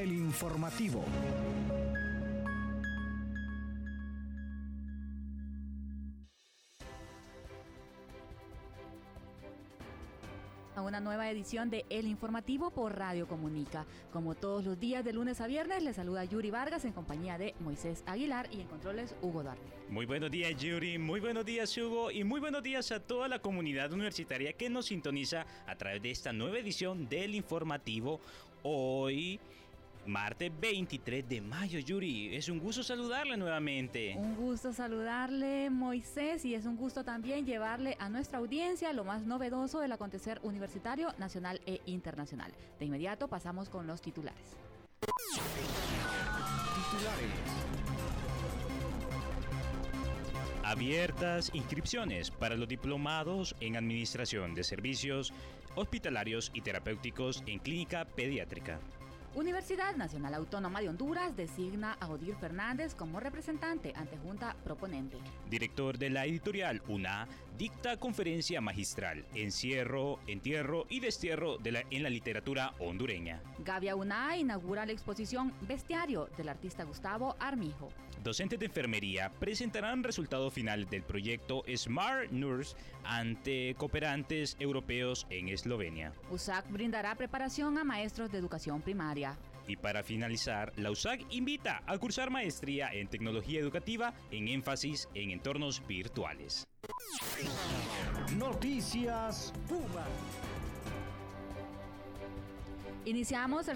el informativo. a una nueva edición de El Informativo por Radio Comunica. Como todos los días de lunes a viernes, les saluda Yuri Vargas en compañía de Moisés Aguilar y en controles Hugo Duarte. Muy buenos días Yuri, muy buenos días Hugo y muy buenos días a toda la comunidad universitaria que nos sintoniza a través de esta nueva edición del Informativo. Hoy Martes 23 de mayo, Yuri. Es un gusto saludarle nuevamente. Un gusto saludarle, Moisés, y es un gusto también llevarle a nuestra audiencia lo más novedoso del acontecer universitario, nacional e internacional. De inmediato pasamos con los titulares. Titulares. Abiertas inscripciones para los diplomados en Administración de Servicios Hospitalarios y Terapéuticos en Clínica Pediátrica. Universidad Nacional Autónoma de Honduras designa a Odir Fernández como representante ante Junta Proponente. Director de la editorial UNA dicta conferencia magistral Encierro, Entierro y Destierro de la, en la literatura hondureña. Gavia UNA inaugura la exposición Bestiario del artista Gustavo Armijo. Docentes de enfermería presentarán resultado final del proyecto Smart Nurse ante cooperantes europeos en Eslovenia. USAC brindará preparación a maestros de educación primaria. Y para finalizar, la USAC invita a cursar maestría en tecnología educativa en énfasis en entornos virtuales. Noticias Puma. Iniciamos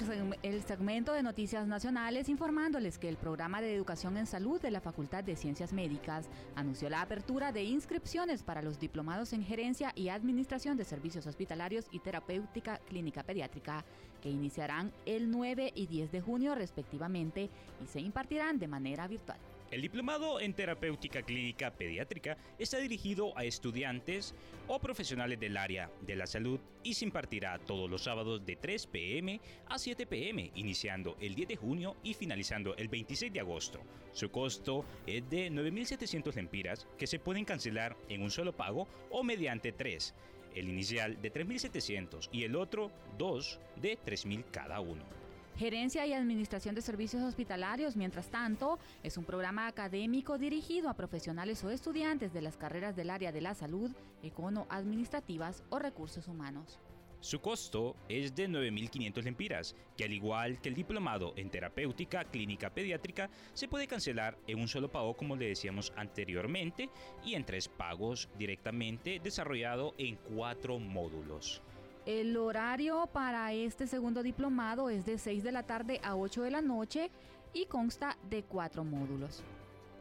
el, segmento de noticias nacionales informándoles que el programa de educación en salud de la Facultad de Ciencias Médicas anunció la apertura de inscripciones para los diplomados en gerencia y administración de servicios hospitalarios y terapéutica clínica pediátrica, que iniciarán el 9 y 10 de junio respectivamente y se impartirán de manera virtual. El diplomado en terapéutica clínica pediátrica está dirigido a estudiantes o profesionales del área de la salud y se impartirá todos los sábados de 3 pm a 7 pm, iniciando el 10 de junio y finalizando el 26 de agosto. Su costo es de 9.700 lempiras que se pueden cancelar en un solo pago o mediante tres. El inicial de 3.700 y el otro 2 de 3.000 cada uno. Gerencia y Administración de Servicios Hospitalarios, mientras tanto, es un programa académico dirigido a profesionales o estudiantes de las carreras del área de la salud, econo-administrativas o recursos humanos. Su costo es de 9.500 lempiras, que al igual que el diplomado en terapéutica clínica pediátrica, se puede cancelar en un solo pago como le decíamos anteriormente y en tres pagos directamente desarrollado en cuatro módulos. El horario para este segundo diplomado es de 6 de la tarde a 8 de la noche y consta de cuatro módulos.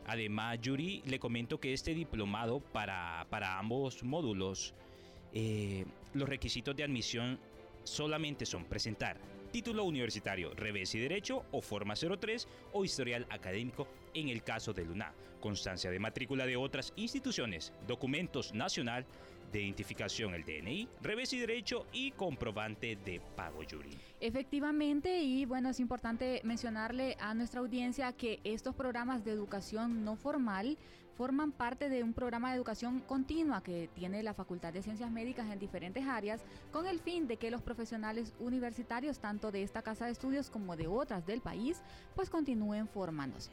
Además, Yuri, le comento que este diplomado para, para ambos módulos, eh, los requisitos de admisión solamente son presentar título universitario, revés y derecho o forma 03 o historial académico en el caso de Luna, constancia de matrícula de otras instituciones, documentos nacional de identificación, el DNI, revés y derecho y comprobante de pago, Yuri. Efectivamente, y bueno, es importante mencionarle a nuestra audiencia que estos programas de educación no formal forman parte de un programa de educación continua que tiene la Facultad de Ciencias Médicas en diferentes áreas con el fin de que los profesionales universitarios, tanto de esta casa de estudios como de otras del país, pues continúen formándose.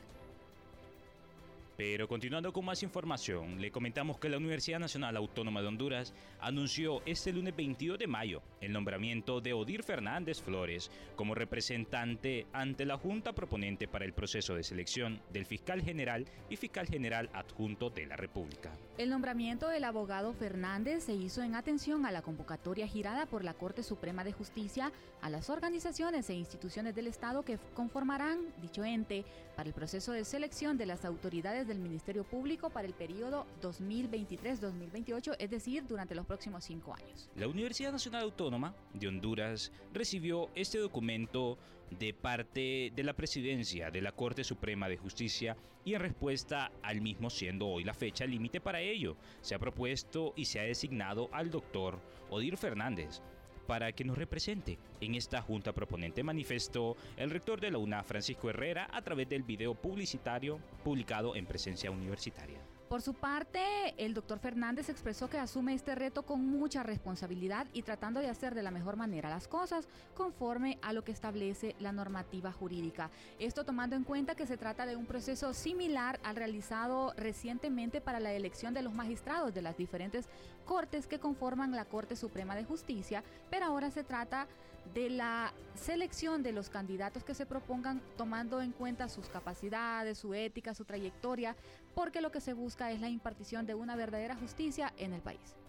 Pero continuando con más información, le comentamos que la Universidad Nacional Autónoma de Honduras anunció este lunes 22 de mayo el nombramiento de Odir Fernández Flores como representante ante la Junta proponente para el proceso de selección del fiscal general y fiscal general adjunto de la República. El nombramiento del abogado Fernández se hizo en atención a la convocatoria girada por la Corte Suprema de Justicia a las organizaciones e instituciones del Estado que conformarán dicho ente para el proceso de selección de las autoridades del Ministerio Público para el periodo 2023-2028, es decir, durante los próximos cinco años. La Universidad Nacional Autónoma de Honduras recibió este documento de parte de la presidencia de la Corte Suprema de Justicia y en respuesta al mismo siendo hoy la fecha límite para ello, se ha propuesto y se ha designado al doctor Odir Fernández para que nos represente. En esta junta proponente manifestó el rector de la UNA, Francisco Herrera, a través del video publicitario publicado en presencia universitaria. Por su parte, el doctor Fernández expresó que asume este reto con mucha responsabilidad y tratando de hacer de la mejor manera las cosas conforme a lo que establece la normativa jurídica. Esto tomando en cuenta que se trata de un proceso similar al realizado recientemente para la elección de los magistrados de las diferentes cortes que conforman la Corte Suprema de Justicia, pero ahora se trata de la selección de los candidatos que se propongan tomando en cuenta sus capacidades, su ética, su trayectoria, porque lo que se busca es la impartición de una verdadera justicia en el país.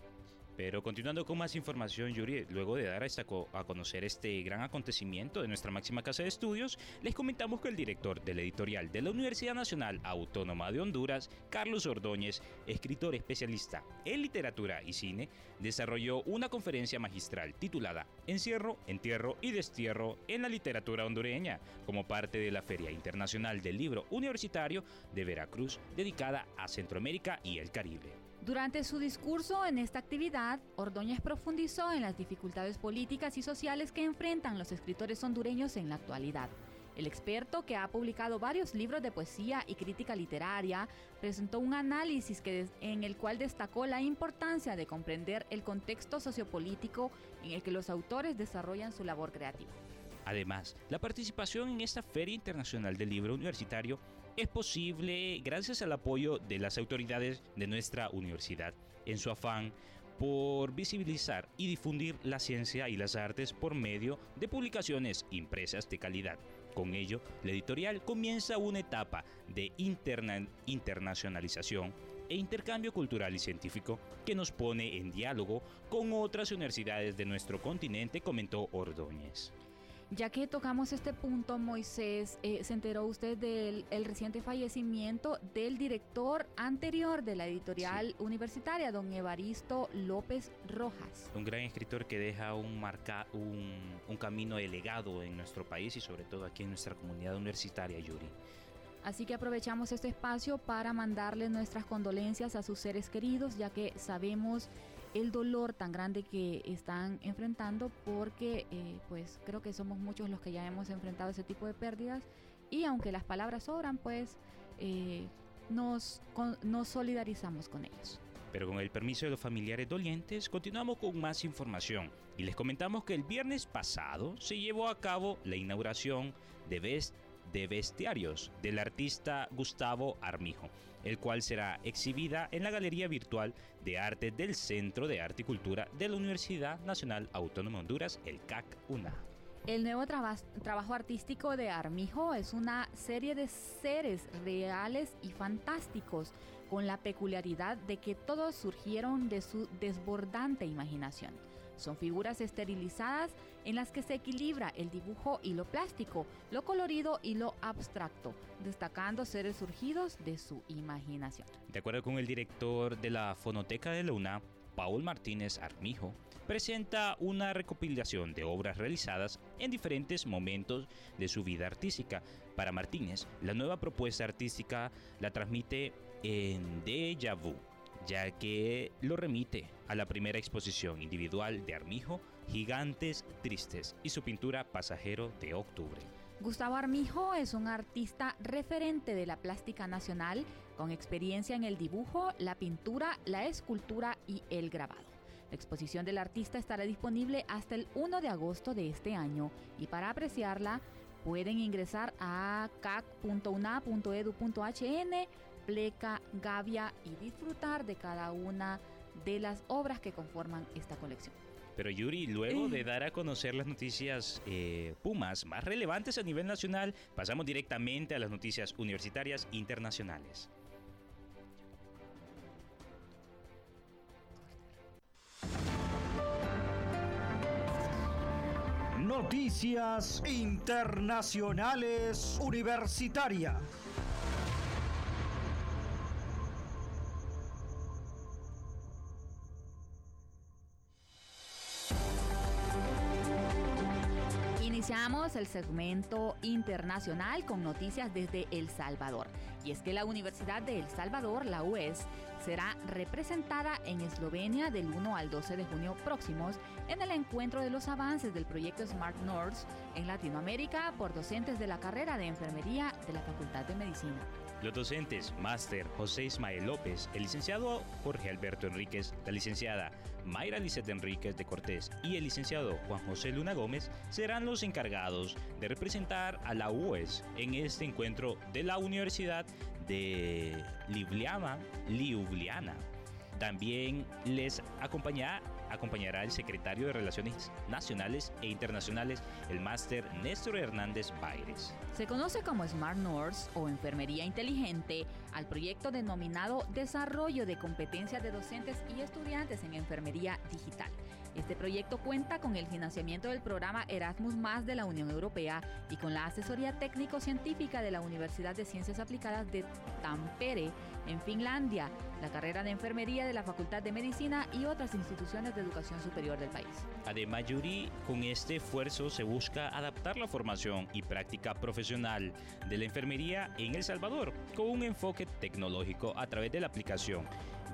Pero continuando con más información, Yuri, luego de dar a conocer este gran acontecimiento de nuestra máxima casa de estudios, les comentamos que el director del editorial de la Universidad Nacional Autónoma de Honduras, Carlos Ordóñez, escritor especialista en literatura y cine, desarrolló una conferencia magistral titulada Encierro, Entierro y Destierro en la literatura hondureña, como parte de la Feria Internacional del Libro Universitario de Veracruz, dedicada a Centroamérica y el Caribe. Durante su discurso en esta actividad, Ordóñez profundizó en las dificultades políticas y sociales que enfrentan los escritores hondureños en la actualidad. El experto, que ha publicado varios libros de poesía y crítica literaria, presentó un análisis en el cual destacó la importancia de comprender el contexto sociopolítico en el que los autores desarrollan su labor creativa. Además, la participación en esta Feria Internacional del Libro Universitario es posible gracias al apoyo de las autoridades de nuestra universidad en su afán por visibilizar y difundir la ciencia y las artes por medio de publicaciones impresas de calidad. Con ello, la editorial comienza una etapa de internacionalización e intercambio cultural y científico que nos pone en diálogo con otras universidades de nuestro continente, comentó Ordóñez. Ya que tocamos este punto, Moisés, eh, ¿se enteró usted del reciente fallecimiento del director anterior de la editorial universitaria, don Evaristo López Rojas? Un gran escritor que deja un, marca, un, un camino de legado en nuestro país y sobre todo aquí en nuestra comunidad universitaria, Yuri. Así que aprovechamos este espacio para mandarle nuestras condolencias a sus seres queridos, ya que sabemos el dolor tan grande que están enfrentando porque eh, pues creo que somos muchos los que ya hemos enfrentado ese tipo de pérdidas y aunque las palabras sobran pues eh, nos, nos solidarizamos con ellos. Pero con el permiso de los familiares dolientes, continuamos con más información y les comentamos que el viernes pasado se llevó a cabo la inauguración de Best de Bestiarios del artista Gustavo Armijo, el cual será exhibida en la Galería Virtual de Arte del Centro de Arte y Cultura de la Universidad Nacional Autónoma de Honduras, el CAC-UNA. El nuevo trabajo artístico de Armijo es una serie de seres reales y fantásticos, con la peculiaridad de que todos surgieron de su desbordante imaginación. Son figuras esterilizadas en las que se equilibra el dibujo y lo plástico, lo colorido y lo abstracto, destacando seres surgidos de su imaginación. De acuerdo con el director de la Fonoteca de Luna, Paul Martínez Armijo, presenta una recopilación de obras realizadas en diferentes momentos de su vida artística. Para Martínez, la nueva propuesta artística la transmite en Deja Vu, ya que lo remite a la primera exposición individual de Armijo, Gigantes Tristes, y su pintura Pasajero de Octubre. Gustavo Armijo es un artista referente de la plástica nacional con experiencia en el dibujo, la pintura, la escultura y el grabado. La exposición del artista estará disponible hasta el 1 de agosto de este año y para apreciarla pueden ingresar a cac.una.edu.hn Pleca, Gavia y disfrutar de cada una de las obras que conforman esta colección. Pero Yuri, luego de dar a conocer las noticias eh, Pumas más relevantes a nivel nacional, pasamos directamente a las noticias universitarias internacionales. Noticias internacionales universitarias. El segmento internacional con noticias desde El Salvador. Y es que la Universidad de El Salvador, la UES, será representada en Eslovenia del 1 al 12 de junio próximos en el encuentro de los avances del proyecto Smart North en Latinoamérica por docentes de la carrera de enfermería de la Facultad de Medicina. Los docentes Máster José Ismael López, el licenciado Jorge Alberto Enríquez, la licenciada Mayra Lizeth Enríquez de Cortés y el licenciado Juan José Luna Gómez serán los encargados de representar a la UES en este encuentro de la Universidad de Ljubljana. Ljubljana. También les acompañará acompañará el secretario de Relaciones Nacionales e Internacionales, el máster Néstor Hernández Baires. Se conoce como Smart Nurse o Enfermería Inteligente al proyecto denominado Desarrollo de Competencias de Docentes y Estudiantes en Enfermería Digital. Este proyecto cuenta con el financiamiento del programa Erasmus Más de la Unión Europea y con la asesoría técnico-científica de la Universidad de Ciencias Aplicadas de Tampere, en Finlandia, la carrera de enfermería de la Facultad de Medicina y otras instituciones de educación superior del país. Además, Yuri, con este esfuerzo se busca adaptar la formación y práctica profesional de la enfermería en El Salvador con un enfoque tecnológico a través de la aplicación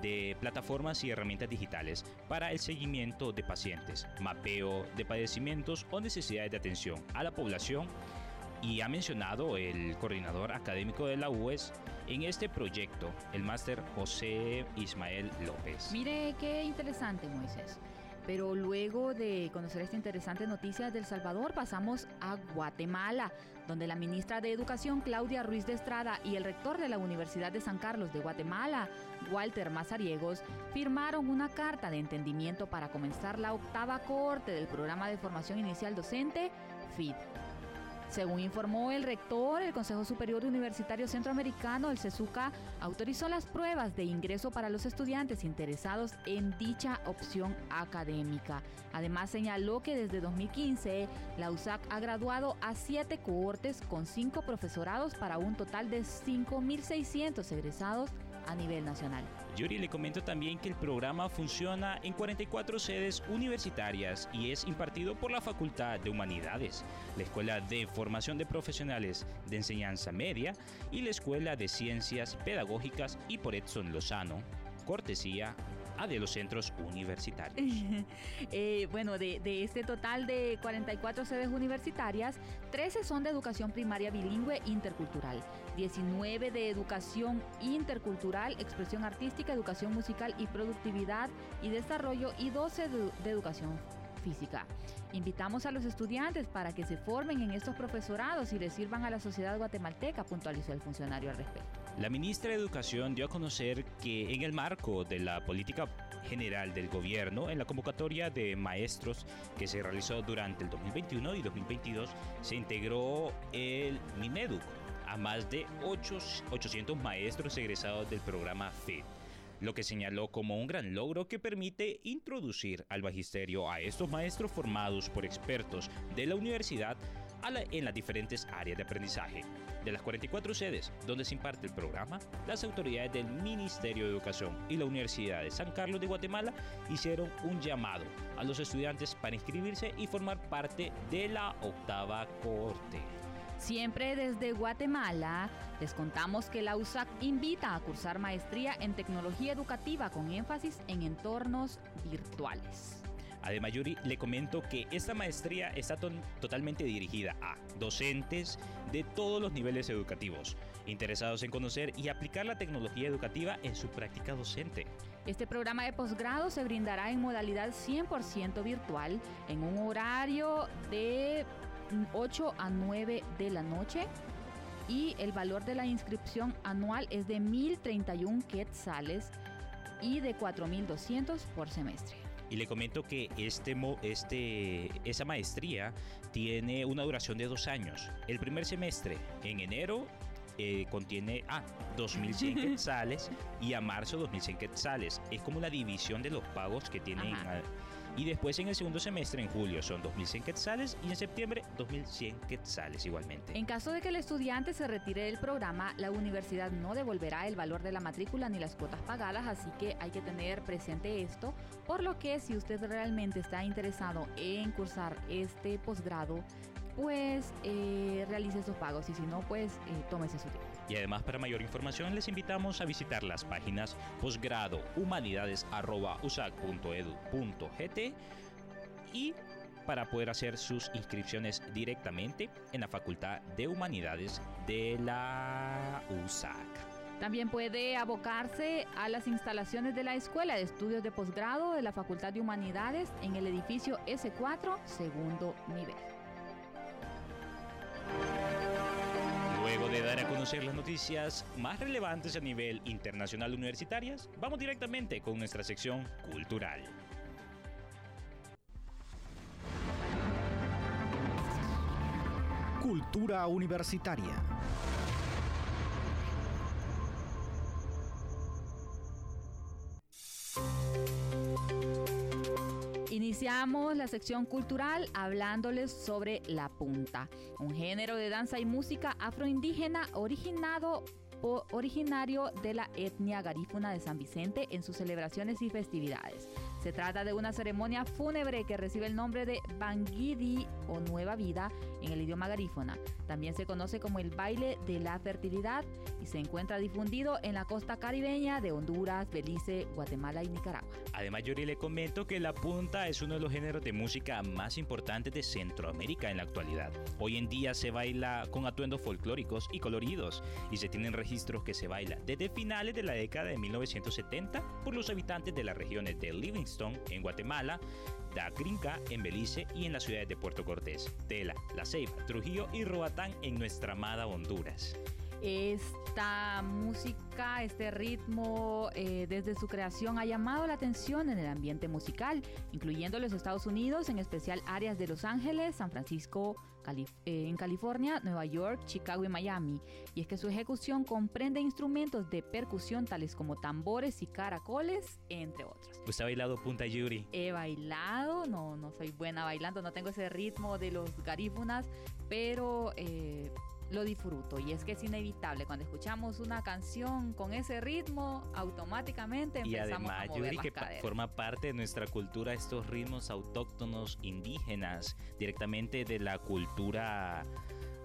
de plataformas y herramientas digitales para el seguimiento de pacientes, mapeo de padecimientos o necesidades de atención a la población y ha mencionado el coordinador académico de la UES en este proyecto, el máster José Ismael López. Mire qué interesante, Moisés. Pero luego de conocer esta interesante noticia del Salvador, pasamos a Guatemala, donde la ministra de Educación, Claudia Ruiz de Estrada, y el rector de la Universidad de San Carlos de Guatemala, Walter Mazariegos, firmaron una carta de entendimiento para comenzar la octava corte del programa de formación inicial docente, FID. Según informó el rector, el Consejo Superior Universitario Centroamericano, el CESUCA, autorizó las pruebas de ingreso para los estudiantes interesados en dicha opción académica. Además, señaló que desde 2015 la USAC ha graduado a siete cohortes con cinco profesorados para un total de 5.600 egresados a nivel nacional. Yuri le comento también que el programa funciona en 44 sedes universitarias y es impartido por la Facultad de Humanidades, la Escuela de Formación de Profesionales de Enseñanza Media y la Escuela de Ciencias Pedagógicas y por Edson Lozano, cortesía de los centros universitarios. Eh, bueno, de, este total de 44 sedes universitarias, 13 son de educación primaria bilingüe intercultural, 19 de educación intercultural, expresión artística, educación musical y productividad y desarrollo y 12 de, de educación Invitamos a los estudiantes para que se formen en estos profesorados y les sirvan a la sociedad guatemalteca, puntualizó el funcionario al respecto. La ministra de Educación dio a conocer que en el marco de la política general del gobierno, en la convocatoria de maestros que se realizó durante el 2021 y 2022, se integró el MINEDUC a más de 8, 800 maestros egresados del programa FED lo que señaló como un gran logro que permite introducir al magisterio a estos maestros formados por expertos de la universidad en las diferentes áreas de aprendizaje. De las 44 sedes donde se imparte el programa, las autoridades del Ministerio de Educación y la Universidad de San Carlos de Guatemala hicieron un llamado a los estudiantes para inscribirse y formar parte de la octava corte. Siempre desde Guatemala, les contamos que la USAC invita a cursar maestría en tecnología educativa con énfasis en entornos virtuales. Además, Yuri, le comento que esta maestría está totalmente dirigida a docentes de todos los niveles educativos, interesados en conocer y aplicar la tecnología educativa en su práctica docente. Este programa de posgrado se brindará en modalidad 100% virtual, en un horario de 8 a 9 de la noche y el valor de la inscripción anual es de 1.031 quetzales y de 4.200 por semestre. Y le comento que este, este, esa maestría tiene una duración de dos años. El primer semestre, en enero, eh, contiene a ah, 2.100 quetzales y a marzo 2.100 quetzales. Es como la división de los pagos que tienen y después en el segundo semestre, en julio, son 2.100 quetzales y en septiembre 2.100 quetzales igualmente. En caso de que el estudiante se retire del programa, la universidad no devolverá el valor de la matrícula ni las cuotas pagadas, así que hay que tener presente esto, por lo que si usted realmente está interesado en cursar este posgrado, pues eh, realice esos pagos y si no, pues eh, tómese su tiempo. Y además para mayor información les invitamos a visitar las páginas posgrado humanidades.usac.edu.gt y para poder hacer sus inscripciones directamente en la Facultad de Humanidades de la USAC. También puede abocarse a las instalaciones de la Escuela de Estudios de Posgrado de la Facultad de Humanidades en el edificio S4, segundo nivel. Luego de dar a conocer las noticias más relevantes a nivel internacional universitarias, vamos directamente con nuestra sección cultural. Cultura universitaria. Iniciamos la sección cultural hablándoles sobre la punta, un género de danza y música afroindígena originado originario de la etnia garífuna de San Vicente en sus celebraciones y festividades. Se trata de una ceremonia fúnebre que recibe el nombre de Bangidi o Nueva Vida en el idioma garífuna. También se conoce como el baile de la fertilidad y se encuentra difundido en la costa caribeña de Honduras, Belice, Guatemala y Nicaragua. Además, Yuri le comento que la punta es uno de los géneros de música más importantes de Centroamérica en la actualidad. Hoy en día se baila con atuendos folclóricos y coloridos y se tienen registros que se baila desde finales de la década de 1970 por los habitantes de las regiones de En Guatemala, Da Grinca en Belice y en las ciudades de Puerto Cortés, Tela, La Ceiba, Trujillo y Roatán en nuestra amada Honduras. Esta música, este ritmo, eh, desde su creación ha llamado la atención en el ambiente musical, incluyendo los Estados Unidos, en especial áreas de Los Ángeles, San Francisco, eh, en California, Nueva York, Chicago y Miami. Y es que su ejecución comprende instrumentos de percusión tales como tambores y caracoles, entre otros. ¿Usted ha bailado Punta Yuri? He bailado, no, no soy buena bailando, no tengo ese ritmo de los garífunas, pero... Eh, lo disfruto. Y es que es inevitable cuando escuchamos una canción con ese ritmo automáticamente empezamos y además, a mover que forma parte de nuestra cultura estos ritmos autóctonos indígenas directamente de la cultura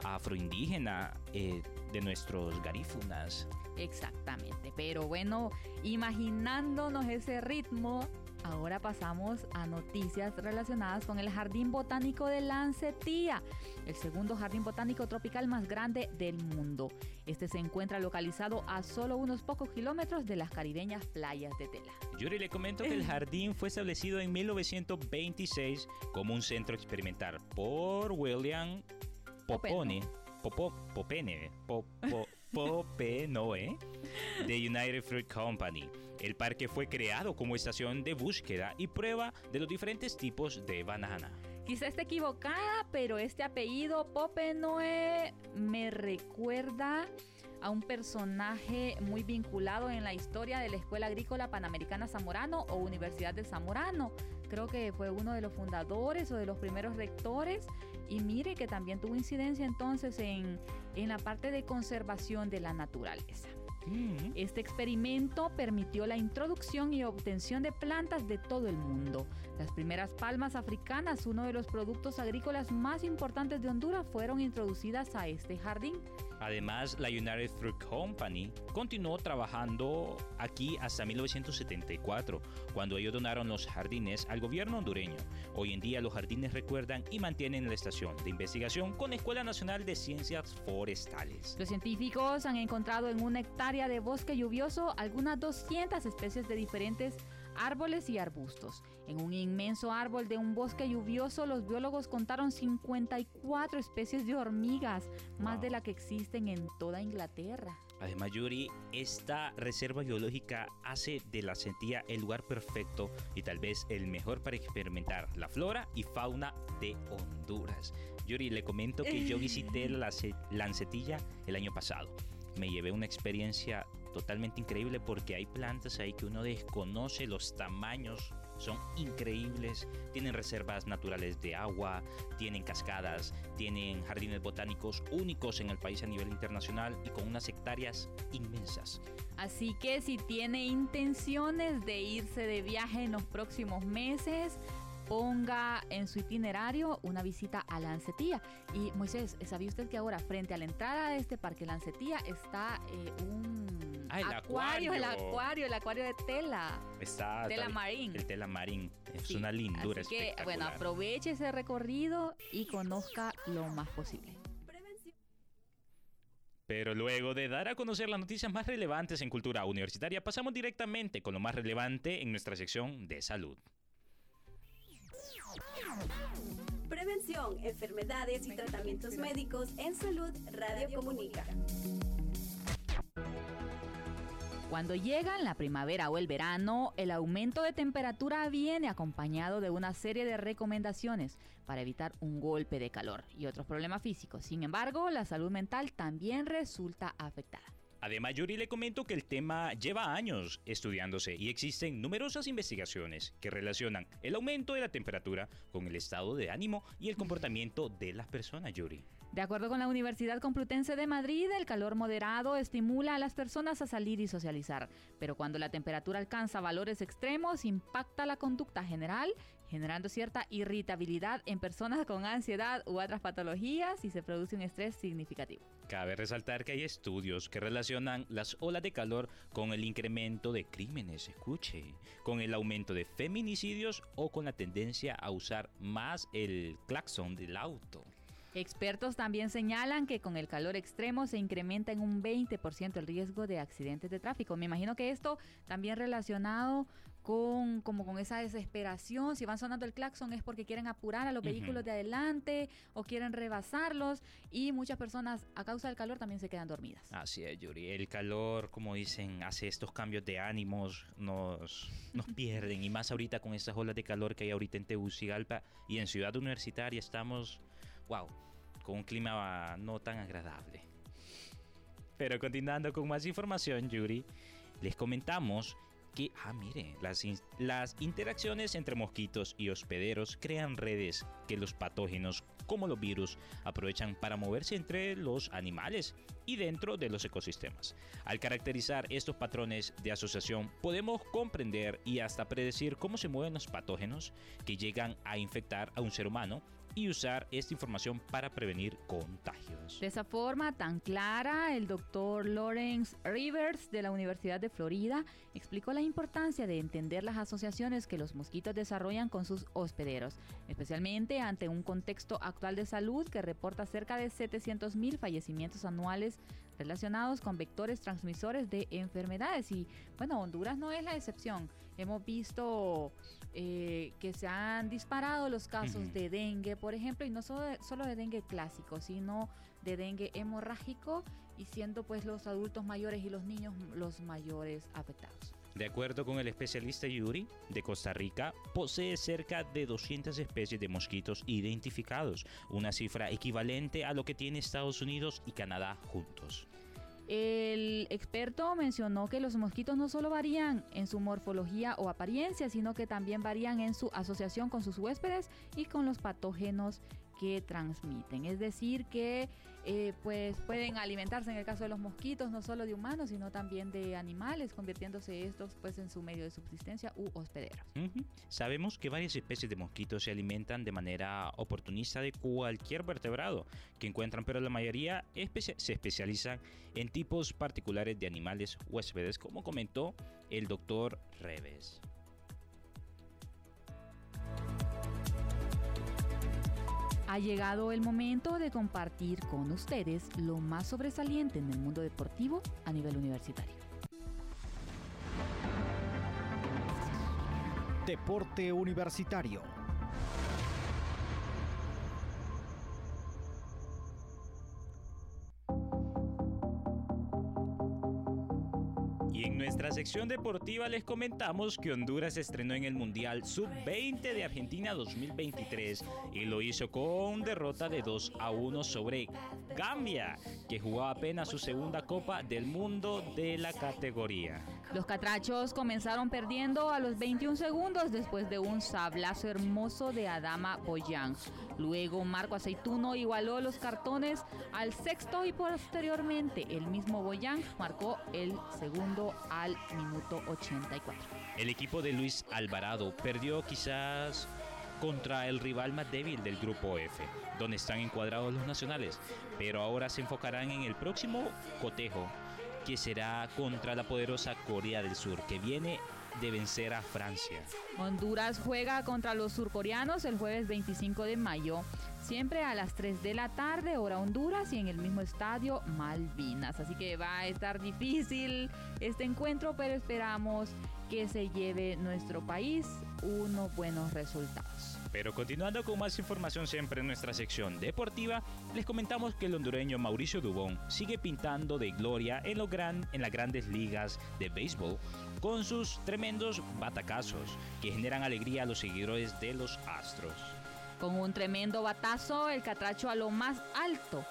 afroindígena eh, de nuestros garífunas. Exactamente pero bueno imaginándonos ese ritmo Ahora pasamos a noticias relacionadas con el Jardín Botánico de Lancetía, el segundo jardín botánico tropical más grande del mundo. Este se encuentra localizado a solo unos pocos kilómetros de las caribeñas playas de Tela. Yuri le comento que el jardín fue establecido en 1926 como un centro experimental por William Popone, Popo, Popene, Popo, Popenoe de United Fruit Company el parque fue creado como estación de búsqueda y prueba de los diferentes tipos de banana. Quizá esté equivocada, pero este apellido Popenoe me recuerda a un personaje muy vinculado en la historia de la Escuela Agrícola Panamericana Zamorano o Universidad de Zamorano. Creo que fue uno de los fundadores o de los primeros rectores. Y mire que también tuvo incidencia entonces en, en la parte de conservación de la naturaleza. Este experimento permitió la introducción y obtención de plantas de todo el mundo. Las primeras palmas africanas, uno de los productos agrícolas más importantes de Honduras, fueron introducidas a este jardín. Además, la United Fruit Company continuó trabajando aquí hasta 1974, cuando ellos donaron los jardines al gobierno hondureño. Hoy en día los jardines recuerdan y mantienen la estación de investigación con Escuela Nacional de Ciencias Forestales. Los científicos han encontrado en una hectárea de bosque lluvioso algunas 200 especies de diferentes árboles y arbustos. En un inmenso árbol de un bosque lluvioso, los biólogos contaron 54 especies de hormigas, más de la que existen en toda Inglaterra. Además, Yuri, esta reserva biológica hace de la Centilla el lugar perfecto y tal vez el mejor para experimentar la flora y fauna de Honduras. Yuri, le comento que yo visité la Lancetilla el año pasado. Me llevé una experiencia totalmente increíble porque hay plantas ahí que uno desconoce los tamaños son increíbles, tienen reservas naturales de agua, tienen cascadas, tienen jardines botánicos únicos en el país a nivel internacional y con unas hectáreas inmensas. Así que si tiene intenciones de irse de viaje en los próximos meses, ponga en su itinerario una visita a Lancetía. Y Moisés, ¿sabía usted que ahora frente a la entrada de este parque Lancetía está eh, un Ah, el acuario, el acuario. el acuario de tela. Está Tela marín. El tela marín. Es Sí, una lindura Así que, bueno, aproveche ese recorrido y conozca lo más posible. Pero luego de dar a conocer las noticias más relevantes en cultura universitaria, pasamos directamente con lo más relevante en nuestra sección de salud. Prevención, enfermedades y tratamientos médicos en salud, Radio Comunica. Cuando llegan la primavera o el verano, el aumento de temperatura viene acompañado de una serie de recomendaciones para evitar un golpe de calor y otros problemas físicos. Sin embargo, la salud mental también resulta afectada. Además, Yuri le comento que el tema lleva años estudiándose y existen numerosas investigaciones que relacionan el aumento de la temperatura con el estado de ánimo y el comportamiento de las personas, Yuri. De acuerdo con la Universidad Complutense de Madrid, el calor moderado estimula a las personas a salir y socializar, pero cuando la temperatura alcanza valores extremos impacta la conducta general, generando cierta irritabilidad en personas con ansiedad u otras patologías y se produce un estrés significativo. Cabe resaltar que hay estudios que relacionan las olas de calor con el incremento de crímenes, escuche, con el aumento de feminicidios o con la tendencia a usar más el claxon del auto. Expertos también señalan que con el calor extremo se incrementa en un 20% el riesgo de accidentes de tráfico. Me imagino que esto también relacionado con como con esa desesperación, si van sonando el claxon es porque quieren apurar a los vehículos de adelante o quieren rebasarlos y muchas personas a causa del calor también se quedan dormidas. Así es, Yuri. El calor, como dicen, hace estos cambios de ánimos, nos, nos pierden. Y más ahorita con estas olas de calor que hay ahorita en Tegucigalpa y en Ciudad Universitaria estamos, wow, con un clima no tan agradable. Pero continuando con más información, Yuri, les comentamos que, ah, mire, las, las interacciones entre mosquitos y hospederos crean redes que los patógenos, como los virus, aprovechan para moverse entre los animales y dentro de los ecosistemas. Al caracterizar estos patrones de asociación, podemos comprender y hasta predecir cómo se mueven los patógenos que llegan a infectar a un ser humano y usar esta información para prevenir contagios. De esa forma tan clara, el doctor Lawrence Rivers de la Universidad de Florida explicó la importancia de entender las asociaciones que los mosquitos desarrollan con sus hospederos, especialmente ante un contexto actual de salud que reporta cerca de 700.000 fallecimientos anuales relacionados con vectores transmisores de enfermedades. Y bueno, Honduras no es la excepción. Hemos visto eh, que se han disparado los casos de dengue, por ejemplo, y no solo de, solo de dengue clásico, sino de dengue hemorrágico y siendo pues los adultos mayores y los niños los mayores afectados. De acuerdo con el especialista Yuri de Costa Rica, posee cerca de 200 especies de mosquitos identificados, una cifra equivalente a lo que tiene Estados Unidos y Canadá juntos. El experto mencionó que los mosquitos no solo varían en su morfología o apariencia, sino que también varían en su asociación con sus huéspedes y con los patógenos que transmiten. Es decir, que eh, pues pueden alimentarse en el caso de los mosquitos no solo de humanos, sino también de animales, convirtiéndose estos pues en su medio de subsistencia u hospederos. Sabemos que varias especies de mosquitos se alimentan de manera oportunista de cualquier vertebrado que encuentran, pero la mayoría se especializan en tipos particulares de animales huéspedes, como comentó el doctor Reves. Ha llegado el momento de compartir con ustedes lo más sobresaliente en el mundo deportivo a nivel universitario. Deporte Universitario. Sección deportiva les comentamos que Honduras estrenó en el Mundial Sub-20 de Argentina 2023 y lo hizo con derrota de 2 a 1 sobre Gambia, que jugó apenas su segunda Copa del Mundo de la categoría. Los catrachos comenzaron perdiendo a los 21 segundos después de un sablazo hermoso de Adama Boyan. Luego Marco Aceituno igualó los cartones al sexto y posteriormente el mismo Boyan marcó el segundo al minuto 84. El equipo de Luis Alvarado perdió quizás contra el rival más débil del grupo F, donde están encuadrados los nacionales, pero ahora se enfocarán en el próximo cotejo que será contra la poderosa Corea del Sur, que viene de vencer a Francia. Honduras juega contra los surcoreanos el jueves 25 de mayo, siempre a las 3 de la tarde, hora Honduras, y en el mismo estadio Malvinas. Así que va a estar difícil este encuentro, pero esperamos que se lleve nuestro país unos buenos resultados. Pero continuando con más información siempre en nuestra sección deportiva, les comentamos que el hondureño Mauricio Dubón sigue pintando de gloria en, lo gran, en las grandes ligas de béisbol con sus tremendos batacazos que generan alegría a los seguidores de los Astros. Con un tremendo batazo, el catracho a lo más alto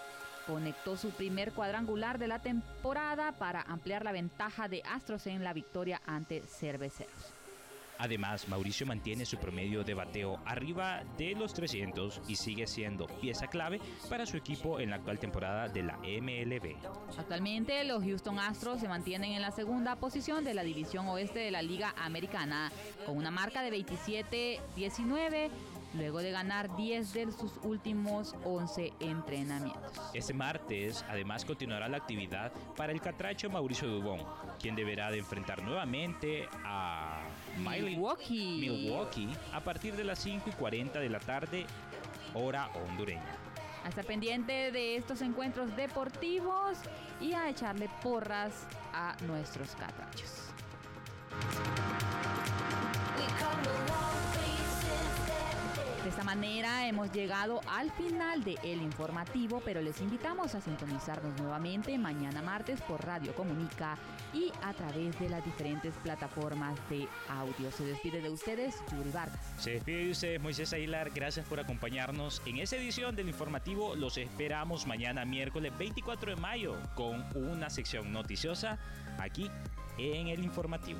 conectó su primer cuadrangular de la temporada para ampliar la ventaja de Astros en la victoria ante Cerveceros. Además, Mauricio mantiene su promedio de bateo arriba de los 300 y sigue siendo pieza clave para su equipo en la actual temporada de la MLB. Actualmente, los Houston Astros se mantienen en la segunda posición de la división oeste de la Liga Americana, con una marca de 27-19 luego de ganar 10 de sus últimos 11 entrenamientos. Este martes, además, continuará la actividad para el catracho Mauricio Dubón, quien deberá de enfrentar nuevamente a Milwaukee. Milwaukee a partir de las 5 y 40 de la tarde, hora hondureña. Hasta pendiente de estos encuentros deportivos y a echarle porras a nuestros catrachos. Esta manera hemos llegado al final de El Informativo, pero les invitamos a sintonizarnos nuevamente mañana martes por Radio Comunica y a través de las diferentes plataformas de audio. Se despide de ustedes Yuri Vargas. Se despide de ustedes Moisés Aguilar, gracias por acompañarnos en esta edición del Informativo. Los esperamos mañana miércoles 24 de mayo con una sección noticiosa aquí en El Informativo.